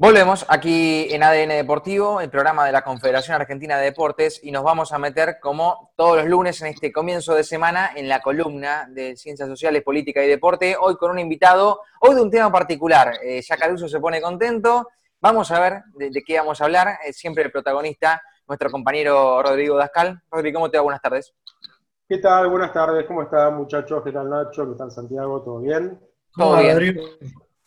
Volvemos aquí en ADN Deportivo, el programa de la Confederación Argentina de Deportes, y nos vamos a meter, como todos los lunes en este comienzo de semana, en la columna de Ciencias Sociales, Política y Deporte, hoy con un invitado, hoy de un tema particular. Eh, ya Caruso se pone contento, vamos a ver de, qué vamos a hablar, eh, siempre el protagonista, nuestro compañero Rodrigo Dascal. Rodrigo, ¿cómo te va? Buenas tardes. ¿Qué tal? Buenas tardes, ¿cómo están muchachos? ¿Qué tal Nacho? ¿Qué tal Santiago? ¿Todo bien? Todo bien.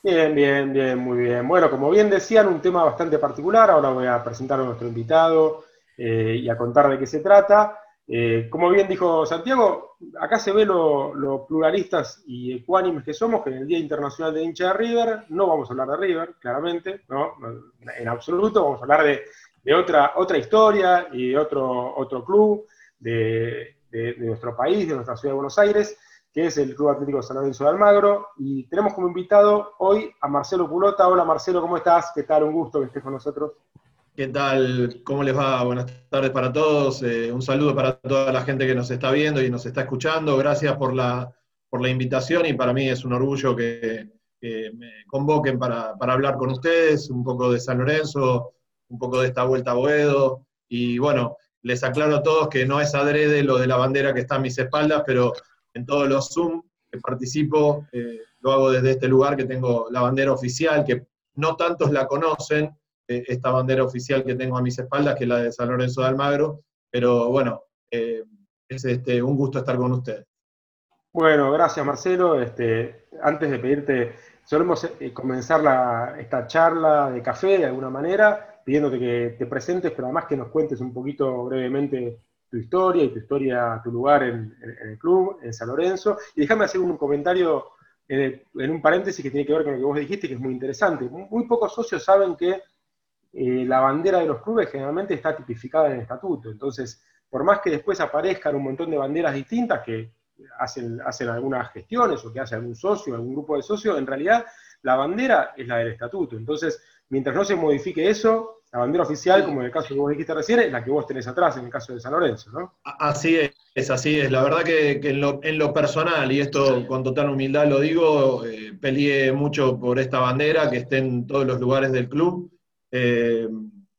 Bien, bien, bien, muy bien. Bueno, como bien decían, un tema bastante particular. Ahora voy a presentar a nuestro invitado eh, y a contar de qué se trata. Eh, como bien dijo Santiago, acá se ve lo, pluralistas y ecuánimes que somos, que en el Día Internacional de Hincha de River no vamos a hablar de River, claramente, ¿no? en absoluto, vamos a hablar de, otra, otra historia y de otro, otro club de, de nuestro país, de nuestra ciudad de Buenos Aires que es el Club Atlético San Lorenzo de Almagro, y tenemos como invitado hoy a Marcelo Pulota. Hola Marcelo, ¿cómo estás? ¿Qué tal? Un gusto que estés con nosotros. ¿Qué tal? ¿Cómo les va? Buenas tardes para todos. Eh, un saludo para toda la gente que nos está viendo y nos está escuchando. Gracias por la, por la invitación y para mí es un orgullo que, me convoquen para, para, hablar con ustedes, un poco de San Lorenzo, un poco de esta vuelta a Boedo. Y bueno, les aclaro a todos que no es adrede lo de la bandera que está a mis espaldas, pero en todos los Zoom que participo, eh, lo hago desde este lugar que tengo la bandera oficial, que no tantos la conocen, eh, esta bandera oficial que tengo a mis espaldas, que es la de San Lorenzo de Almagro, pero bueno, eh, es este, un gusto estar con ustedes. Bueno, gracias Marcelo. Este, antes de pedirte, solemos comenzar esta charla de café de alguna manera, pidiéndote que te presentes, pero además que nos cuentes un poquito brevemente tu historia y tu historia, tu lugar en, el club, en San Lorenzo. Y déjame hacer un comentario en, un paréntesis que tiene que ver con lo que vos dijiste, que es muy interesante. Muy, pocos socios saben que eh, la bandera de los clubes generalmente está tipificada en el estatuto. Entonces, por más que después aparezcan un montón de banderas distintas que hacen, hacen algunas gestiones o que hace algún socio, algún grupo de socios, en realidad la bandera es la del estatuto. Entonces, mientras no se modifique eso, la bandera oficial, como en el caso que vos dijiste recién, es la que vos tenés atrás, en el caso de San Lorenzo, ¿no? Así es, así es. La verdad que, en, lo, personal, y esto con total humildad lo digo, eh, peleé mucho por esta bandera, que esté en todos los lugares del club. Eh,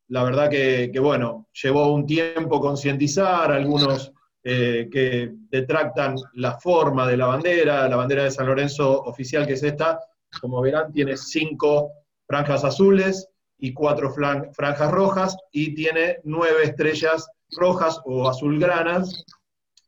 la verdad que, bueno, llevó un tiempo concientizar, algunos eh, que detractan la forma de la bandera, la bandera de San Lorenzo oficial que es esta, como verán, tiene cinco franjas azules, y cuatro franjas rojas y tiene nueve estrellas rojas o azulgranas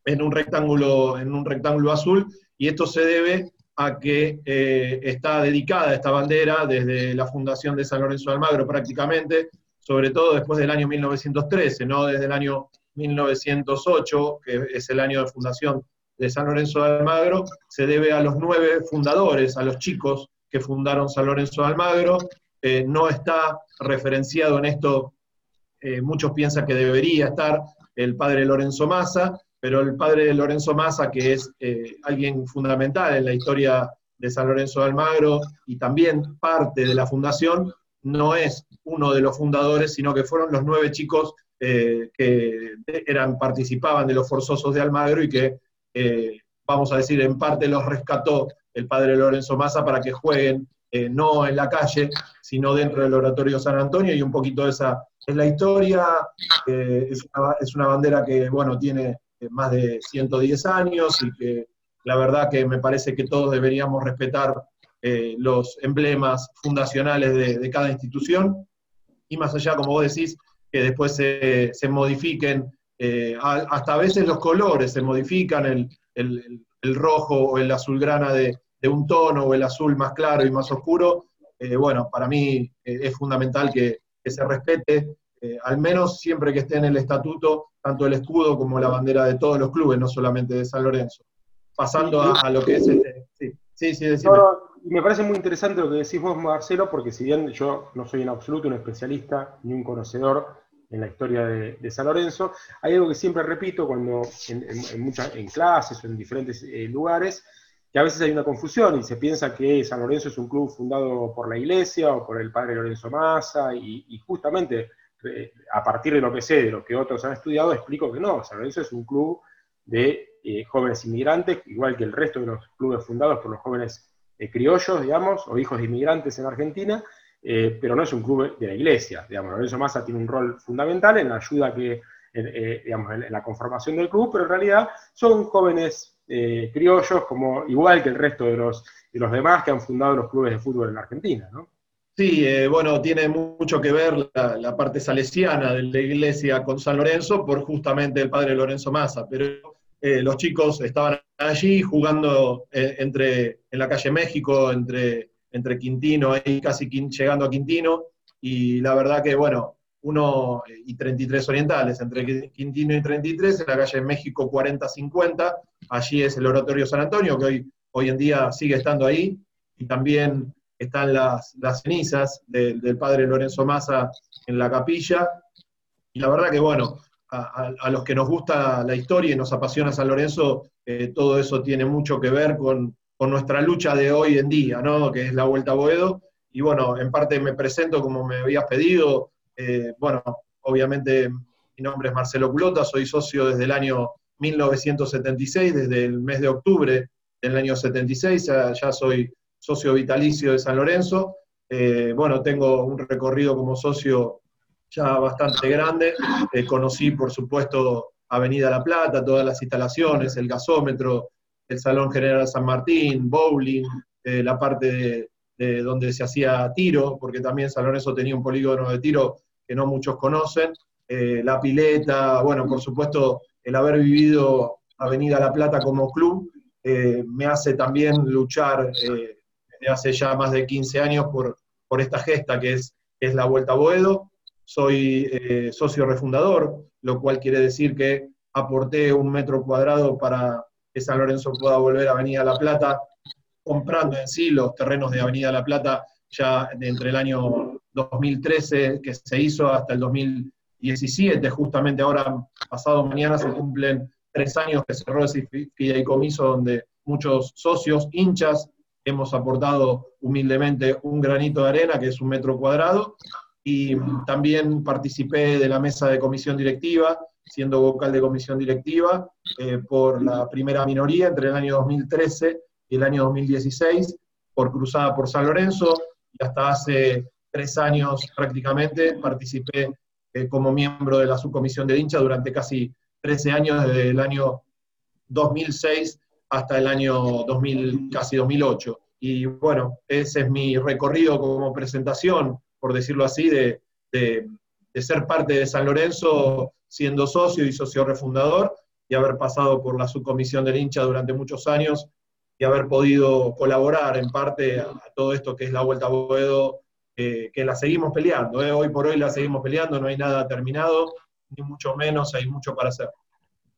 en un rectángulo, en un rectángulo azul, y esto se debe a que eh, está dedicada esta bandera desde la fundación de San Lorenzo de Almagro prácticamente, sobre todo después del año 1913, no desde el año 1908, que es el año de fundación de San Lorenzo de Almagro, se debe a los nueve fundadores, a los chicos que fundaron San Lorenzo de Almagro, eh, no está referenciado en esto, eh, muchos piensan que debería estar el padre Lorenzo Massa, pero el padre Lorenzo Massa, que es eh, alguien fundamental en la historia de San Lorenzo de Almagro y también parte de la fundación, no es uno de los fundadores, sino que fueron los nueve chicos que eran, participaban de los forzosos de Almagro y que, vamos a decir, en parte los rescató el padre Lorenzo Massa para que jueguen eh, no en la calle, sino dentro del Oratorio San Antonio, y un poquito esa es la historia. Eh, es, una, bandera que, bueno, tiene eh, más de 110 años y que la verdad que me parece que todos deberíamos respetar los emblemas fundacionales de, cada institución, y más allá, como vos decís, que después se, modifiquen, hasta a veces los colores se modifican, el, el rojo o el azulgrana de, de un tono o el azul más claro y más oscuro, eh, bueno, para mí eh, es fundamental que, se respete, eh, al menos siempre que esté en el estatuto, tanto el escudo como la bandera de todos los clubes, no solamente de San Lorenzo. Pasando a, lo que es este. Sí, sí, sí me parece muy interesante lo que decís vos, Marcelo, porque si bien yo no soy en absoluto un especialista ni un conocedor en la historia de, San Lorenzo, hay algo que siempre repito cuando en, muchas, en clases o en diferentes lugares, que a veces hay una confusión y se piensa que San Lorenzo es un club fundado por la iglesia o por el padre Lorenzo Massa, y, justamente eh, a partir de lo que sé, de lo que otros han estudiado, explico que no, San Lorenzo es un club de eh, jóvenes inmigrantes, igual que el resto de los clubes fundados por los jóvenes eh, criollos, digamos, o hijos de inmigrantes en Argentina, pero no es un club de la iglesia. Digamos, Lorenzo Massa tiene un rol fundamental en la ayuda que, digamos, en la conformación del club, pero en realidad son jóvenes eh, criollos, como, igual que el resto de los, de los demás que han fundado los clubes de fútbol en Argentina, ¿no? Sí, bueno, tiene mucho que ver la, parte salesiana de la iglesia con San Lorenzo por justamente el padre Lorenzo Massa, pero los chicos estaban allí jugando entre, en la calle México, entre entre Quintino, ahí casi llegando a Quintino, y la verdad que, bueno, uno y 33 orientales, entre Quintino y 33, en la calle México 40-50, allí es el Oratorio San Antonio, que hoy, hoy en día sigue estando ahí, y también están las, las cenizas del padre Lorenzo Massa en la capilla, y la verdad que, bueno, a, los que nos gusta la historia y nos apasiona San Lorenzo, eh, todo eso tiene mucho que ver con, con nuestra lucha de hoy en día, ¿no? que es la Vuelta a Boedo. Y bueno, en parte me presento como me habías pedido. Eh, bueno, obviamente mi nombre es Marcelo Culota, soy socio desde el año 1976, desde el mes de octubre del año 76, ya, soy socio vitalicio de San Lorenzo. Eh, bueno, tengo un recorrido como socio ya bastante grande. Eh, conocí, por supuesto, Avenida La Plata, todas las instalaciones, el gasómetro, el Salón General San Martín, bowling, la parte de, donde se hacía tiro, porque también San Lorenzo tenía un polígono de tiro que no muchos conocen, eh, la pileta, bueno, por supuesto, el haber vivido Avenida La Plata como club, eh, me hace también luchar desde hace ya más de 15 años por, por esta gesta que es, es la Vuelta a Boedo. Soy socio refundador, lo cual quiere decir que aporté un metro cuadrado para que San Lorenzo pueda volver a Avenida La Plata, comprando en sí los terrenos de Avenida La Plata ya entre el año 2013 que se hizo hasta el 2017, justamente ahora, pasado mañana, se cumplen tres años que cerró ese fideicomiso donde muchos socios, hinchas, hemos aportado humildemente un granito de arena, que es un metro cuadrado, y también participé de la mesa de comisión directiva, siendo vocal de comisión directiva, eh, por la primera minoría entre el año 2013 y el año 2016, por Cruzada por San Lorenzo, y hasta hace tres años prácticamente participé eh, como miembro de la subcomisión de hincha durante casi 13 años, desde el año 2006 hasta el año 2000, casi 2008. Y bueno, ese es mi recorrido como presentación, por decirlo así, de, de, de ser parte de San Lorenzo siendo socio y socio refundador, y haber pasado por la subcomisión del hincha durante muchos años y haber podido colaborar en parte a, todo esto que es la Vuelta a Boedo, que la seguimos peleando. ¿eh? Hoy por hoy la seguimos peleando, no hay nada terminado, ni mucho menos, hay mucho para hacer.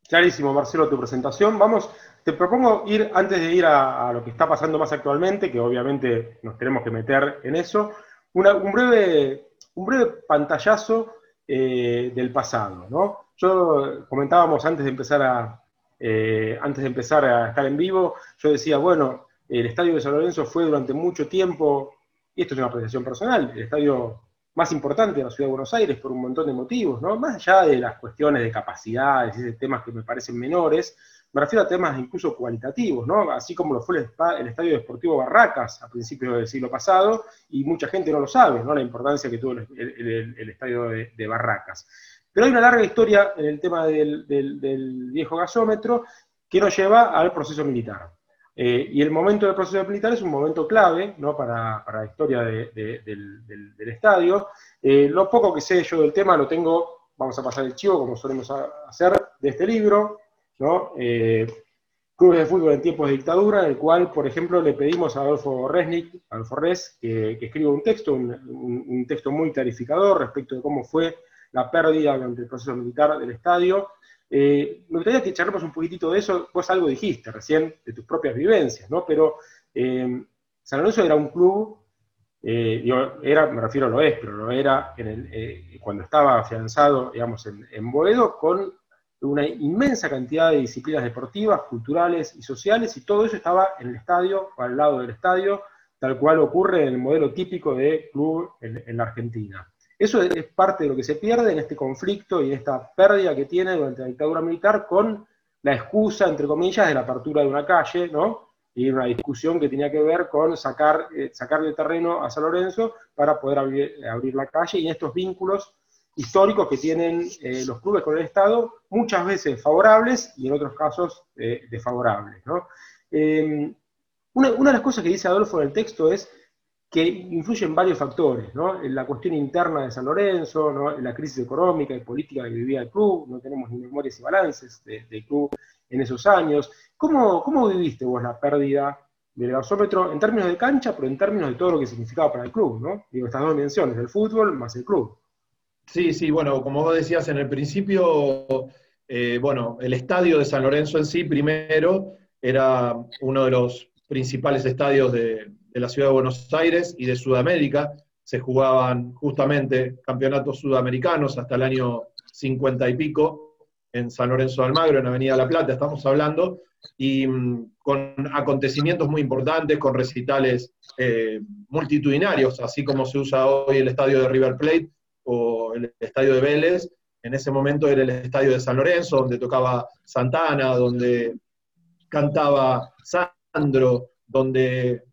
Clarísimo, Marcelo, tu presentación. Vamos, te propongo ir, antes de ir a, lo que está pasando más actualmente, que obviamente nos tenemos que meter en eso, un, breve, un breve pantallazo eh, del pasado, ¿no? Yo comentábamos antes de empezar a, eh, antes de empezar a estar en vivo, yo decía, bueno, el estadio de San Lorenzo fue durante mucho tiempo, y esto es una apreciación personal, el estadio más importante de la ciudad de Buenos Aires por un montón de motivos, ¿no? Más allá de las cuestiones de capacidades y de temas que me parecen menores, me refiero a temas incluso cualitativos, ¿no? Así como lo fue el, Estadio Deportivo Barracas a principios del siglo pasado, y mucha gente no lo sabe, ¿no? La importancia que tuvo el, Estadio de, Barracas. Pero hay una larga historia en el tema del, viejo gasómetro que nos lleva al proceso militar. Eh, y el momento del proceso militar es un momento clave ¿no? para, la historia del, estadio. Eh, lo poco que sé yo del tema lo tengo, vamos a pasar el chivo como solemos hacer, de este libro, ¿no? Eh, clubes de fútbol en tiempos de dictadura, en el cual, por ejemplo, le pedimos a Adolfo Resnick, Adolfo Res, que, escriba un texto, un, texto muy clarificador respecto de cómo fue la pérdida durante el proceso militar del estadio. Eh, me gustaría que charlemos un poquitito de eso, vos algo dijiste recién, de tus propias vivencias, ¿no? Pero eh, San Lorenzo era un club, yo era, me refiero, lo es, pero lo era cuando estaba afianzado, digamos, en, en Boedo, con una inmensa cantidad de disciplinas deportivas, culturales y sociales, y todo eso estaba en el estadio o al lado del estadio, tal cual ocurre en el modelo típico de club en, la Argentina. Eso es parte de lo que se pierde en este conflicto y en esta pérdida que tiene durante la dictadura militar con la excusa, entre comillas, de la apertura de una calle, ¿no? y una discusión que tenía que ver con sacar, eh, terreno a San Lorenzo para poder abrir, la calle y estos vínculos históricos que tienen eh, los clubes con el Estado, muchas veces favorables y en otros casos desfavorables. Em, una, una, de las cosas que dice Adolfo en el texto es que influyen varios factores, ¿no? En la cuestión interna de San Lorenzo, ¿no? en la crisis económica y política que vivía el club, no tenemos ni memorias y balances del club en esos años. ¿Cómo, ¿Cómo viviste vos la pérdida del gasómetro en términos de cancha, pero en términos de todo lo que significaba para el club, ¿no? Digo, estas dos dimensiones, el fútbol más el club. Sí, sí, bueno, como vos decías en el principio, eh, bueno, el estadio de San Lorenzo en sí, primero, era uno de los principales estadios de, de la ciudad de Buenos Aires y de Sudamérica. Se jugaban justamente campeonatos sudamericanos hasta el año 50 y pico en San Lorenzo de Almagro, en Avenida La Plata, estamos hablando, y mm, con acontecimientos muy importantes, con recitales eh, multitudinarios, así como se usa hoy el estadio de River Plate o el estadio de Vélez, en ese momento era el estadio de San Lorenzo, donde tocaba Santana, donde cantaba Sandro, donde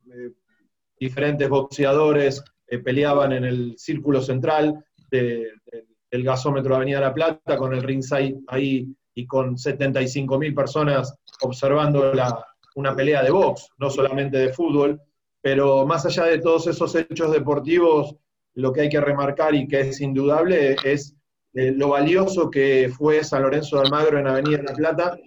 diferentes boxeadores eh, peleaban en el círculo central del gasómetro de Avenida La Plata, con el ringside ahí y con 75 mil personas observando una pelea de box, no solamente de fútbol, pero más allá de todos esos hechos deportivos, lo que hay que remarcar y que es indudable es eh, lo valioso que fue San Lorenzo de Almagro en Avenida La Plata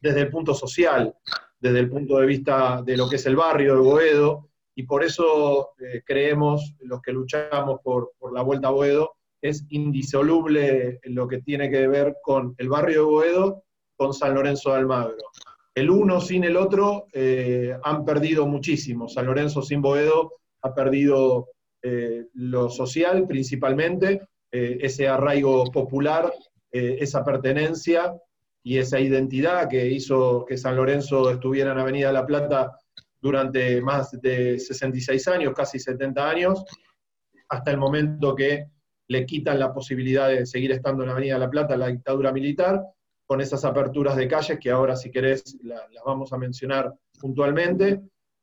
desde el punto social, desde el punto de vista de lo que es el barrio de Boedo, y por eso eh, creemos, los que luchamos por, la Vuelta a Boedo, es indisoluble lo que tiene que ver con el barrio de Boedo, con San Lorenzo de Almagro. El uno sin el otro eh, han perdido muchísimo. San Lorenzo sin Boedo ha perdido eh, lo social principalmente, ese arraigo popular, esa pertenencia y esa identidad que hizo que San Lorenzo estuviera en Avenida La Plata durante más de 66 años, casi 70 años, hasta el momento que le quitan la posibilidad de seguir estando en la Avenida La Plata, la dictadura militar, con esas aperturas de calles que ahora, si querés, las vamos a mencionar puntualmente,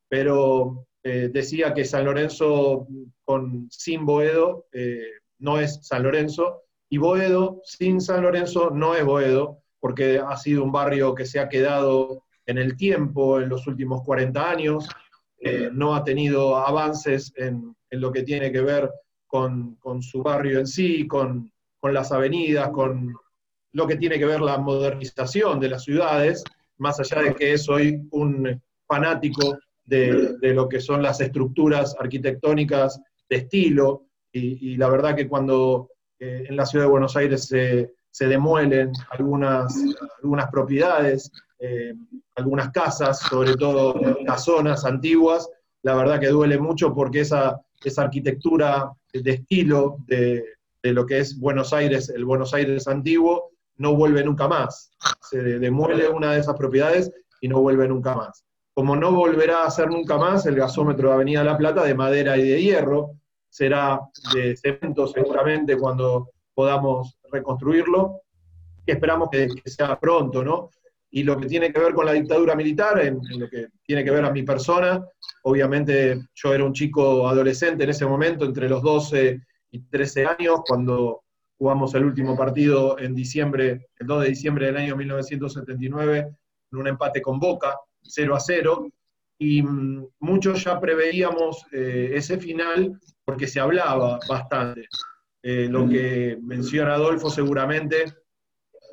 pero eh, decía que San Lorenzo con, sin Boedo eh, no es San Lorenzo, y Boedo sin San Lorenzo no es Boedo, porque ha sido un barrio que se ha quedado en el tiempo, en los últimos 40 años, eh, no ha tenido avances en, lo que tiene que ver con, su barrio en sí, con, las avenidas, con lo que tiene que ver la modernización de las ciudades, más allá de que es hoy un fanático de, lo que son las estructuras arquitectónicas de estilo, y, la verdad que cuando eh, en la ciudad de Buenos Aires se, se demuelen algunas, algunas propiedades, eh, algunas casas, sobre todo las zonas antiguas, la verdad que duele mucho porque esa, esa arquitectura de estilo de, lo que es Buenos Aires, el Buenos Aires antiguo, no vuelve nunca más. Se demuele una de esas propiedades y no vuelve nunca más. Como no volverá a ser nunca más el gasómetro de Avenida La Plata de madera y de hierro, será de cemento seguramente cuando podamos reconstruirlo, que esperamos que, sea pronto, ¿no? Y lo que tiene que ver con la dictadura militar, en, lo que tiene que ver a mi persona, obviamente yo era un chico adolescente en ese momento, entre los 12 y 13 años, cuando jugamos el último partido en diciembre, el 2 de diciembre del año 1979, en un empate con Boca, 0 a 0, y mm, muchos ya preveíamos eh, ese final porque se hablaba bastante. Eh, lo que menciona Adolfo seguramente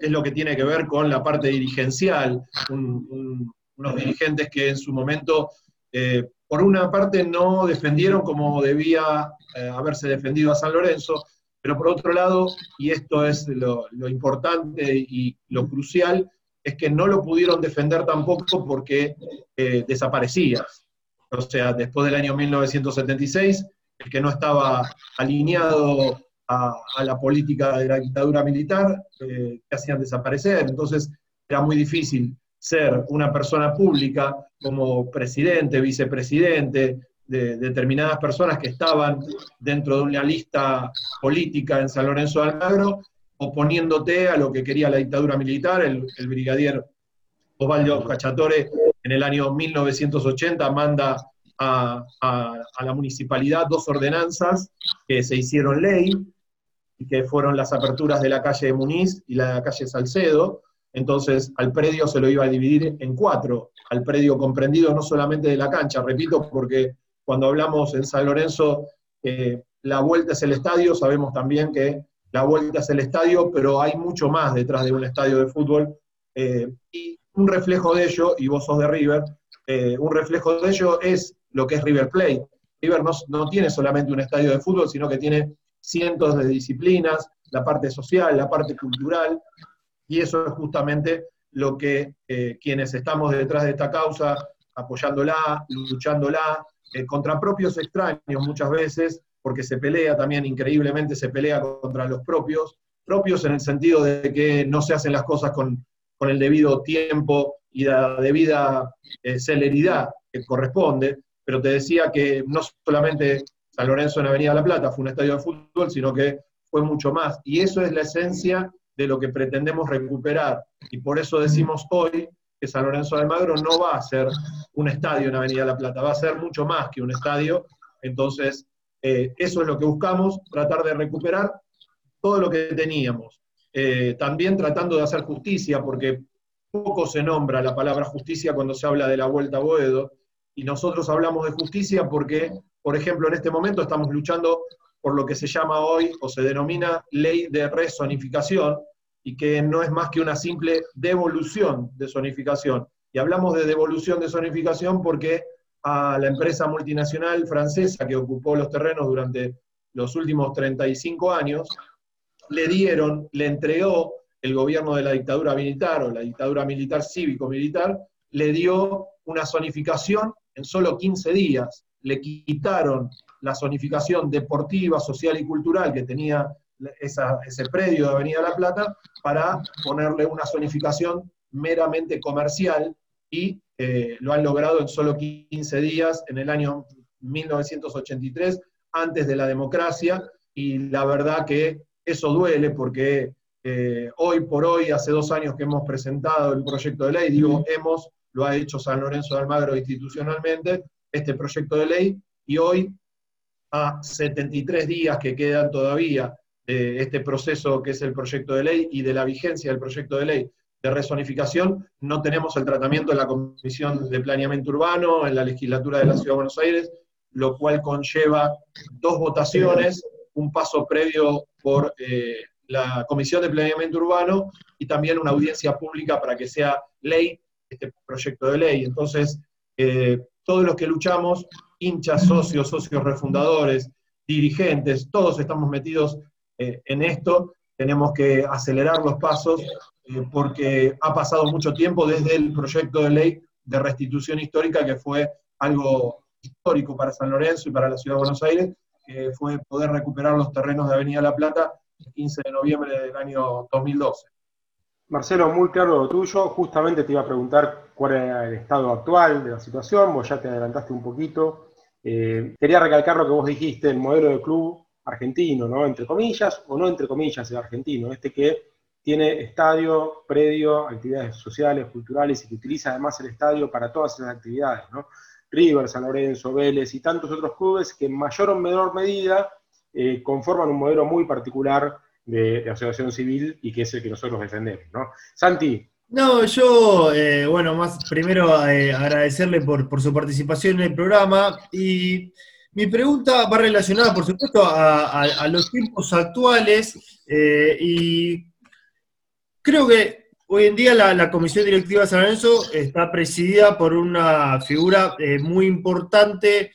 es lo que tiene que ver con la parte dirigencial, unos dirigentes que en su momento, eh, por una parte, no defendieron como debía eh, haberse defendido a San Lorenzo, pero por otro lado, y esto es lo, importante y lo crucial, es que no lo pudieron defender tampoco porque desaparecía. O sea, después del año 1976, el que no estaba alineado a, la política de la dictadura militar eh, que hacían desaparecer. Entonces era muy difícil ser una persona pública como presidente, vicepresidente, de, determinadas personas que estaban dentro de una lista política en San Lorenzo de Almagro, oponiéndote a lo que quería la dictadura militar, el, brigadier Osvaldo Cachatore en el año 1980 manda a, la municipalidad dos ordenanzas que se hicieron ley, que fueron las aperturas de la calle Muniz y la calle Salcedo. Entonces, al predio se lo iba a dividir en cuatro, al predio comprendido no solamente de la cancha, repito, porque cuando hablamos en San Lorenzo, eh, la vuelta es el estadio, sabemos también que la vuelta es el estadio, pero hay mucho más detrás de un estadio de fútbol. Eh, y un reflejo de ello, y vos sos de River, eh, un reflejo de ello es lo que es River Plate. River no, tiene solamente un estadio de fútbol, sino que tiene cientos de disciplinas, la parte social, la parte cultural, y eso es justamente lo que eh, quienes estamos detrás de esta causa, apoyándola, luchándola, eh, contra propios extraños muchas veces, porque se pelea también increíblemente, se pelea contra los propios, propios en el sentido de que no se hacen las cosas con, con el debido tiempo y la debida eh, celeridad que corresponde, pero te decía que no solamente San Lorenzo en Avenida La Plata fue un estadio de fútbol, sino que fue mucho más. Y eso es la esencia de lo que pretendemos recuperar. Y por eso decimos hoy que San Lorenzo de Almagro no va a ser un estadio en Avenida La Plata, va a ser mucho más que un estadio. Entonces, eh, eso es lo que buscamos, tratar de recuperar todo lo que teníamos. Eh, también tratando de hacer justicia, porque poco se nombra la palabra justicia cuando se habla de la vuelta a Boedo, y nosotros hablamos de justicia porque, por ejemplo, en este momento estamos luchando por lo que se llama hoy o se denomina ley de rezonificación, y que no es más que una simple devolución de zonificación. Y hablamos de devolución de zonificación porque a la empresa multinacional francesa que ocupó los terrenos durante los últimos 35 años, le dieron, le entregó el gobierno de la dictadura militar o la dictadura militar cívico-militar, le dio una zonificación en solo 15 días. Le quitaron la zonificación deportiva, social y cultural que tenía ese predio de Avenida La Plata para ponerle una zonificación meramente comercial y eh, lo han logrado en solo 15 días en el año 1983, antes de la democracia, y la verdad que eso duele porque eh, hoy por hoy, hace dos años que hemos presentado el proyecto de ley, digo hemos, lo ha hecho San Lorenzo de Almagro institucionalmente, este proyecto de ley, y hoy, a 73 días que quedan todavía de este proceso que es el proyecto de ley y de la vigencia del proyecto de ley de rezonificación, no tenemos el tratamiento en la Comisión de Planeamiento Urbano, en la legislatura de la Ciudad de Buenos Aires, lo cual conlleva dos votaciones, un paso previo por eh, la Comisión de Planeamiento Urbano y también una audiencia pública para que sea ley este proyecto de ley. Entonces, eh, todos los que luchamos, hinchas, socios, socios refundadores, dirigentes, todos estamos metidos eh, en esto, tenemos que acelerar los pasos eh, porque ha pasado mucho tiempo desde el proyecto de ley de restitución histórica, que fue algo histórico para San Lorenzo y para la Ciudad de Buenos Aires, que fue poder recuperar los terrenos de Avenida La Plata 15 de noviembre del año 2012. Marcelo, muy claro lo tuyo. Justamente te iba a preguntar cuál era el estado actual de la situación, vos ya te adelantaste un poquito. Eh, quería recalcar lo que vos dijiste, el modelo de club argentino, ¿no? Entre comillas, o no entre comillas, el argentino, este que tiene estadio, predio, actividades sociales, culturales y que utiliza además el estadio para todas esas actividades, ¿no? River, San Lorenzo, Vélez y tantos otros clubes que en mayor o menor medida eh, conforman un modelo muy particular de, asociación civil y que es el que nosotros defendemos. ¿no? Santi. No, yo, eh, bueno, más primero eh, agradecerle por, su participación en el programa y mi pregunta va relacionada, por supuesto, a, los tiempos actuales y creo que hoy en día la, Comisión Directiva de San Lorenzo está presidida por una figura muy importante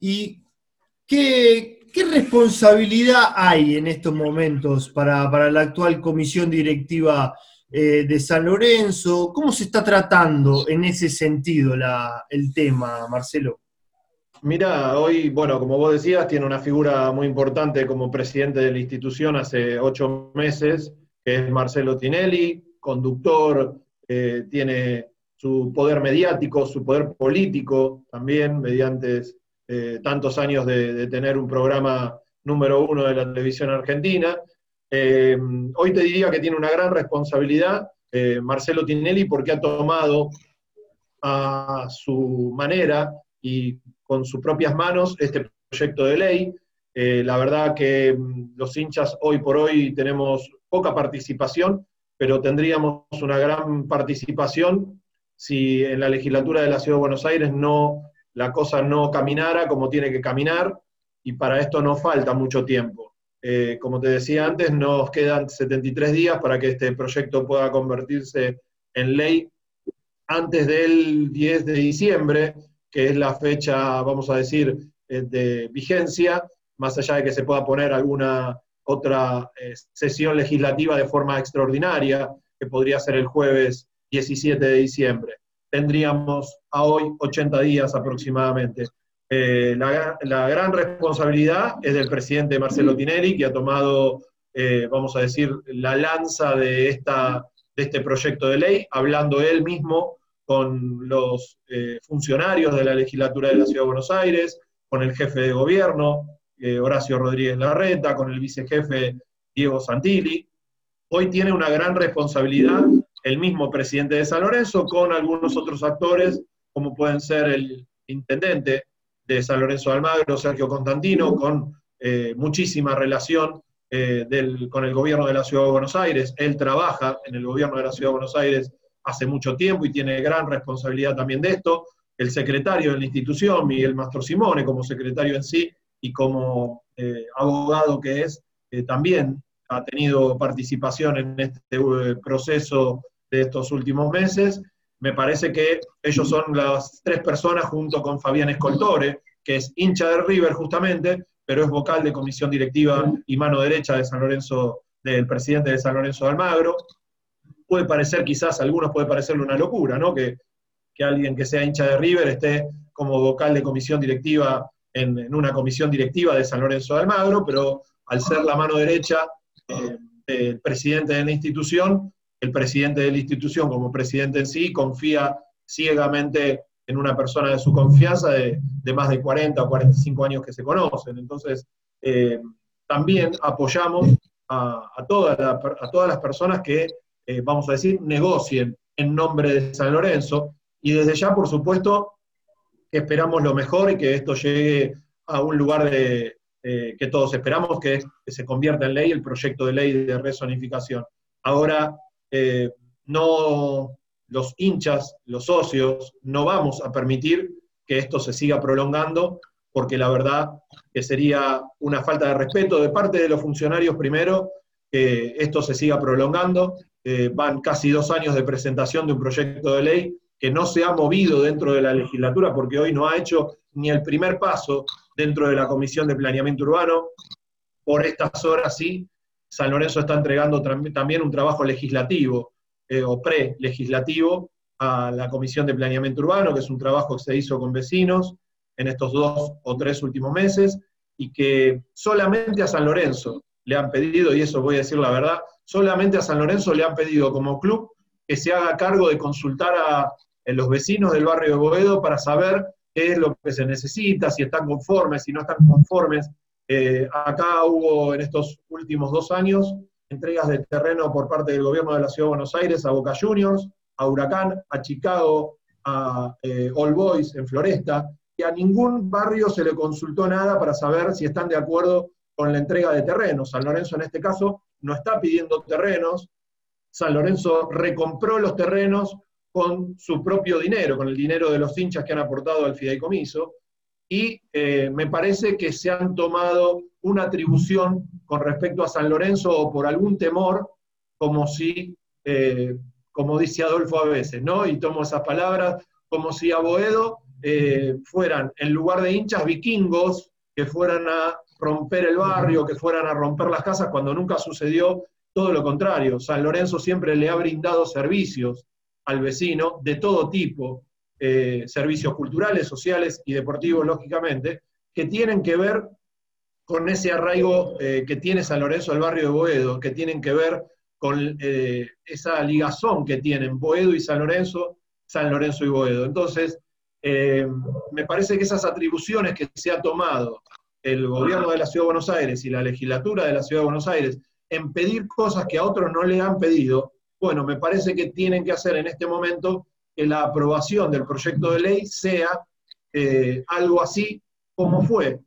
y ¿Qué, responsabilidad hay en estos momentos para, la actual comisión directiva eh, de San Lorenzo? ¿Cómo se está tratando en ese sentido el tema, Marcelo? Mira, hoy, bueno, como vos decías, tiene una figura muy importante como presidente de la institución hace ocho meses, que es Marcelo Tinelli, conductor, eh, tiene su poder mediático, su poder político también, mediante eh, tantos años de, tener un programa número uno de la televisión argentina. Eh, hoy te diría que tiene una gran responsabilidad eh, Marcelo Tinelli porque ha tomado a su manera y con sus propias manos este proyecto de ley. La verdad que mm, los hinchas hoy por hoy tenemos poca participación, pero tendríamos una gran participación si en la legislatura de la Ciudad de Buenos Aires no, la cosa no caminara como tiene que caminar, y para esto no falta mucho tiempo. Eh, como te decía antes, nos quedan 73 días para que este proyecto pueda convertirse en ley antes del 10 de diciembre, que es la fecha, vamos a decir, eh, de vigencia, más allá de que se pueda poner alguna otra eh, sesión legislativa de forma extraordinaria, que podría ser el jueves 17 de diciembre. Tendríamos a hoy 80 días aproximadamente. Eh, la, gran responsabilidad es del presidente Marcelo Tinelli, que ha tomado, vamos a decir, la lanza de, esta, de este proyecto de ley, hablando él mismo con los eh, funcionarios de la legislatura de la Ciudad de Buenos Aires, con el jefe de gobierno, eh, Horacio Rodríguez Larreta, con el vicejefe Diego Santilli. Hoy tiene una gran responsabilidad el mismo presidente de San Lorenzo con algunos otros actores, como pueden ser el intendente de San Lorenzo de Almagro, Sergio Constantino, con eh, muchísima relación con el gobierno de la Ciudad de Buenos Aires. Él trabaja en el gobierno de la Ciudad de Buenos Aires hace mucho tiempo y tiene gran responsabilidad también de esto. El secretario de la institución, Miguel Mastro Simone, como secretario en sí y como eh, abogado que es, eh, también ha tenido participación en este eh, proceso de estos últimos meses. Me parece que ellos son las tres personas junto con Fabián Escoltore, que es hincha de River justamente, pero es vocal de comisión directiva y mano derecha de San Lorenzo, del presidente de San Lorenzo de Almagro puede parecer quizás a algunos puede parecerle una locura, ¿no? Que, alguien que sea hincha de River esté como vocal de comisión directiva en, una comisión directiva de San Lorenzo de Almagro, pero al ser la mano derecha eh, del presidente de la institución, el presidente de la institución como presidente en sí confía ciegamente en una persona de su confianza de, más de 40 o 45 años que se conocen. Entonces, eh, también apoyamos a, a todas las personas que eh, vamos a decir, negocien en nombre de San Lorenzo. Y desde ya, por supuesto, esperamos lo mejor y que esto llegue a un lugar de, eh, que todos esperamos, que, se convierta en ley el proyecto de ley de resonificación. Ahora, eh, no los hinchas, los socios, no vamos a permitir que esto se siga prolongando, porque la verdad que sería una falta de respeto de parte de los funcionarios primero, que esto se siga prolongando, eh, van casi dos años de presentación de un proyecto de ley que no se ha movido dentro de la legislatura porque hoy no ha hecho ni el primer paso dentro de la Comisión de Planeamiento Urbano. Por estas horas sí, San Lorenzo está entregando también un trabajo legislativo eh, o pre-legislativo a la Comisión de Planeamiento Urbano, que es un trabajo que se hizo con vecinos en estos dos o tres últimos meses y que solamente a San Lorenzo le han pedido, y eso voy a decir la verdad, solamente a San Lorenzo le han pedido como club que se haga cargo de consultar a, los vecinos del barrio de Boedo para saber qué es lo que se necesita, si están conformes, si no están conformes. Eh, acá hubo en estos últimos dos años entregas de terreno por parte del gobierno de la Ciudad de Buenos Aires a Boca Juniors, a Huracán, a Chicago, a eh, All Boys en Floresta, y a ningún barrio se le consultó nada para saber si están de acuerdo con la entrega de terrenos. San Lorenzo en este caso no está pidiendo terrenos, San Lorenzo recompró los terrenos con su propio dinero, con el dinero de los hinchas que han aportado al fideicomiso, y eh, me parece que se han tomado una atribución con respecto a San Lorenzo o por algún temor, como si, eh, como dice Adolfo a veces, ¿no? Y tomo esas palabras, como si a Boedo eh, fueran, en lugar de hinchas vikingos, que fueran a romper el barrio, que fueran a romper las casas, cuando nunca sucedió todo lo contrario. San Lorenzo siempre le ha brindado servicios al vecino de todo tipo, eh, servicios culturales, sociales y deportivos, lógicamente, que tienen que ver con ese arraigo eh, que tiene San Lorenzo al barrio de Boedo, que tienen que ver con eh, esa ligazón que tienen Boedo y San Lorenzo, San Lorenzo y Boedo. Entonces, me parece que esas atribuciones que se ha tomado el gobierno de la Ciudad de Buenos Aires y la legislatura de la Ciudad de Buenos Aires en pedir cosas que a otros no le han pedido, Bueno, me parece que tienen que hacer en este momento que la aprobación del proyecto de ley sea eh, algo así como fue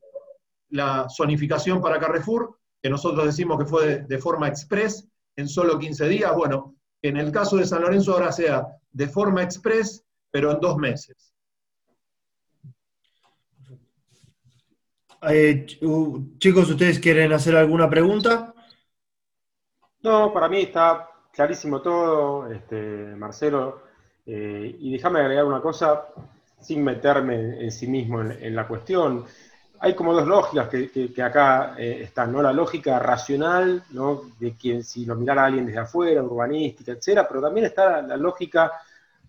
la zonificación para Carrefour, que nosotros decimos que fue de, de forma express en solo 15 días. Bueno, en el caso de San Lorenzo ahora sea de forma express, pero en dos meses. Eh, chicos, ¿ustedes quieren hacer alguna pregunta? No, para mí está clarísimo todo, este, Marcelo. Eh, y déjame agregar una cosa, sin meterme en sí mismo en, la cuestión. Hay como dos lógicas que, acá eh, están, ¿no? La lógica racional, ¿no? De quien si lo mirara alguien desde afuera, urbanística, etcétera, pero también está la, lógica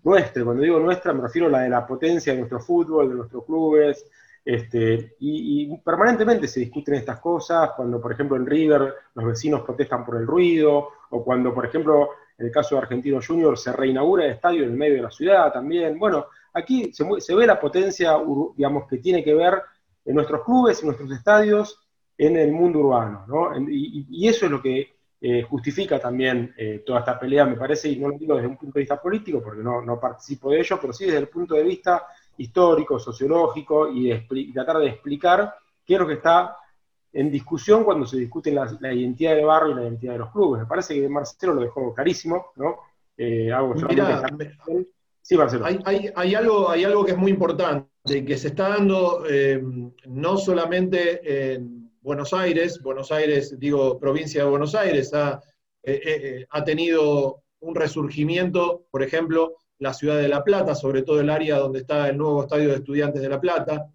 nuestra. Cuando digo nuestra, me refiero a la de la potencia de nuestro fútbol, de nuestros clubes, este, y, permanentemente se discuten estas cosas, cuando por ejemplo en River los vecinos protestan por el ruido, o cuando por ejemplo en el caso de Argentino Junior se reinaugura el estadio en el medio de la ciudad también. Bueno, aquí se, ve la potencia, digamos, que tiene que ver en nuestros clubes, en nuestros estadios, en el mundo urbano, ¿no? y, eso es lo que eh, justifica también eh, toda esta pelea, me parece, y no lo digo desde un punto de vista político, porque no, no participo de ello, pero sí desde el punto de vista histórico, sociológico y, tratar de explicar qué es lo que está en discusión cuando se discute la, identidad del barrio y la identidad de los clubes. Me parece que Marcelo lo dejó clarísimo, ¿no? Eh, sí, Marcelo. Hay, algo, hay algo que es muy importante, que se está dando eh, no solamente en Buenos Aires, Buenos Aires, digo, provincia de Buenos Aires, ha, eh, ha tenido un resurgimiento, por ejemplo, la ciudad de La Plata, sobre todo el área donde está el nuevo estadio de estudiantes de La Plata.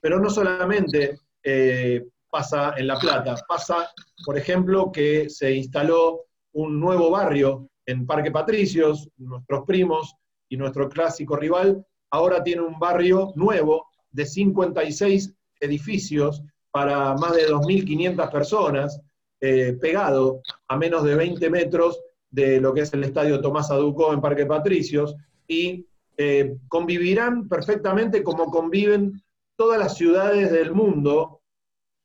Pero no solamente eh, pasa en La Plata, pasa, por ejemplo, que se instaló un nuevo barrio en Parque Patricios, nuestros primos y nuestro clásico rival, ahora tiene un barrio nuevo de 56 edificios para más de 2.500 personas, eh, pegado a menos de 20 metros de lo que es el estadio Tomás Aducó en Parque Patricios y eh, convivirán perfectamente como conviven todas las ciudades del mundo,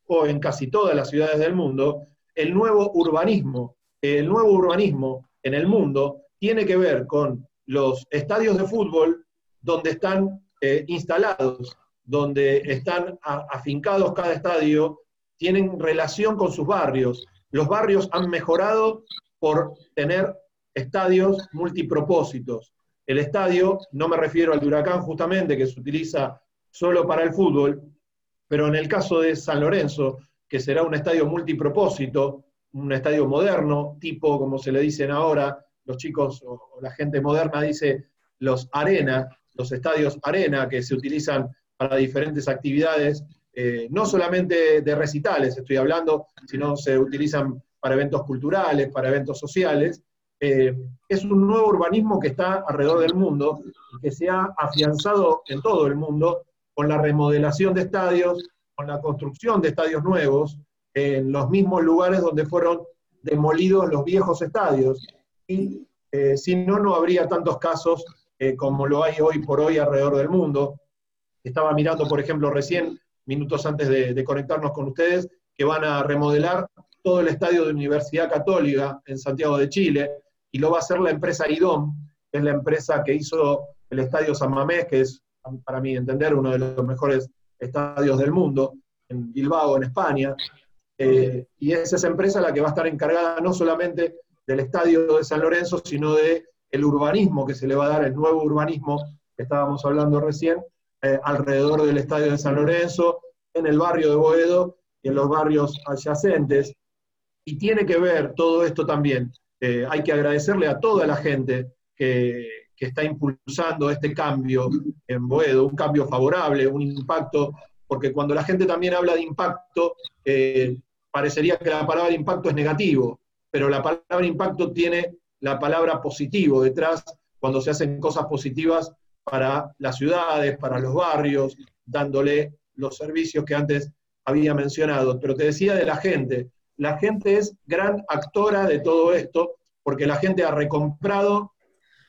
o en casi todas las ciudades del mundo, el nuevo urbanismo. El nuevo urbanismo en el mundo tiene que ver con los estadios de fútbol donde están eh, instalados, donde están afincados cada estadio, tienen relación con sus barrios. Los barrios han mejorado por tener estadios multipropósitos. El estadio, no me refiero al Huracán justamente, que se utiliza solo para el fútbol, pero en el caso de San Lorenzo, que será un estadio multipropósito, un estadio moderno, tipo como se le dicen ahora, los chicos o, la gente moderna dice los arena, los estadios arena que se utilizan para diferentes actividades, eh, no solamente de recitales estoy hablando, sino se utilizan para eventos culturales, para eventos sociales. Eh, es un nuevo urbanismo que está alrededor del mundo que se ha afianzado en todo el mundo con la remodelación de estadios, con la construcción de estadios nuevos, en los mismos lugares donde fueron demolidos los viejos estadios. Y eh, si no, no habría tantos casos eh, como lo hay hoy por hoy alrededor del mundo. Estaba mirando, por ejemplo, recién, minutos antes de conectarnos con ustedes, que van a remodelar todo el estadio de Universidad Católica en Santiago de Chile, y lo va a hacer la empresa IDOM, que es la empresa que hizo el Estadio San Mamés, que es, para mí entender, uno de los mejores estadios del mundo, en Bilbao, en España. Eh, y es esa empresa la que va a estar encargada no solamente del estadio de San Lorenzo, sino de el urbanismo que se le va a dar, el nuevo urbanismo que estábamos hablando recién, eh, alrededor del estadio de San Lorenzo, en el barrio de Boedo y en los barrios adyacentes. Y tiene que ver todo esto también. Eh, hay que agradecerle a toda la gente que, está impulsando este cambio en Boedo, un cambio favorable, un impacto, porque cuando la gente también habla de impacto, eh, parecería que la palabra impacto es negativo, pero la palabra impacto tiene la palabra positivo detrás cuando se hacen cosas positivas para las ciudades, para los barrios, dándole los servicios que antes había mencionado. Pero te decía de la gente, la gente es gran actora de todo esto, porque la gente ha recomprado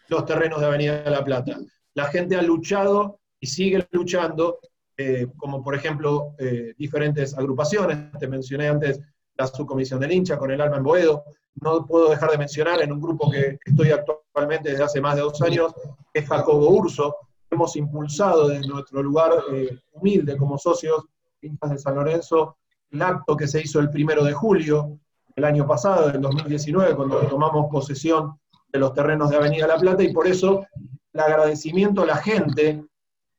los terrenos de Avenida de la Plata. La gente ha luchado y sigue luchando, eh, como por ejemplo eh, diferentes agrupaciones, te mencioné antes la subcomisión del hincha, con el alma en Boedo. No puedo dejar de mencionar en un grupo que estoy actualmente desde hace más de dos años, que es Jacobo Urso. Hemos impulsado desde nuestro lugar eh, humilde como socios, hinchas de San Lorenzo, el acto que se hizo el primero de julio del año pasado, del 2019, cuando tomamos posesión de los terrenos de Avenida La Plata, y por eso el agradecimiento a la gente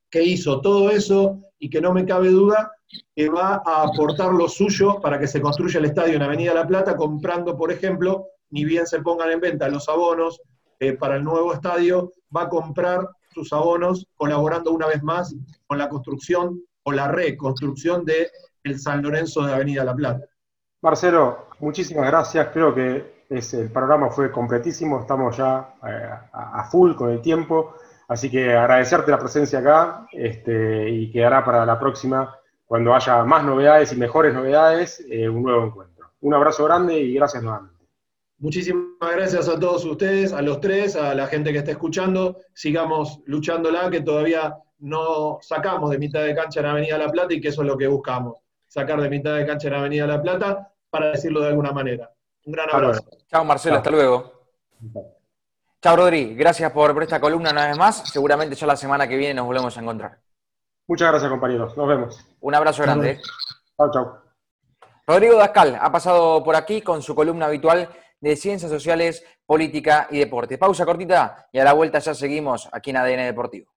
que hizo todo eso y que no me cabe duda que va a aportar lo suyo para que se construya el estadio en Avenida La Plata, comprando, por ejemplo, ni bien se pongan en venta los abonos eh, para el nuevo estadio, va a comprar sus abonos colaborando una vez más con la construcción o la reconstrucción de el San Lorenzo de Avenida La Plata. Marcelo, muchísimas gracias. Creo que el programa fue completísimo. Estamos ya eh, a, full con el tiempo. Así que agradecerte la presencia acá este, y quedará para la próxima, cuando haya más novedades y mejores novedades, eh, un nuevo encuentro. Un abrazo grande y gracias nuevamente. Muchísimas gracias a todos ustedes, a los tres, a la gente que está escuchando. Sigamos luchándola, que todavía no sacamos de mitad de cancha en Avenida La Plata y que eso es lo que buscamos. Sacar de mitad de cancha en Avenida La Plata, para decirlo de alguna manera. Un gran abrazo. Chao Marcelo, hasta luego. Chao, Rodri. Gracias por, esta columna una vez más. Seguramente ya la semana que viene nos volvemos a encontrar. Muchas gracias, compañeros. Nos vemos. Un abrazo grande. Chao, chao. Rodrigo Dascal ha pasado por aquí con su columna habitual de Ciencias Sociales, Política y Deporte. Pausa cortita y a la vuelta ya seguimos aquí en ADN Deportivo.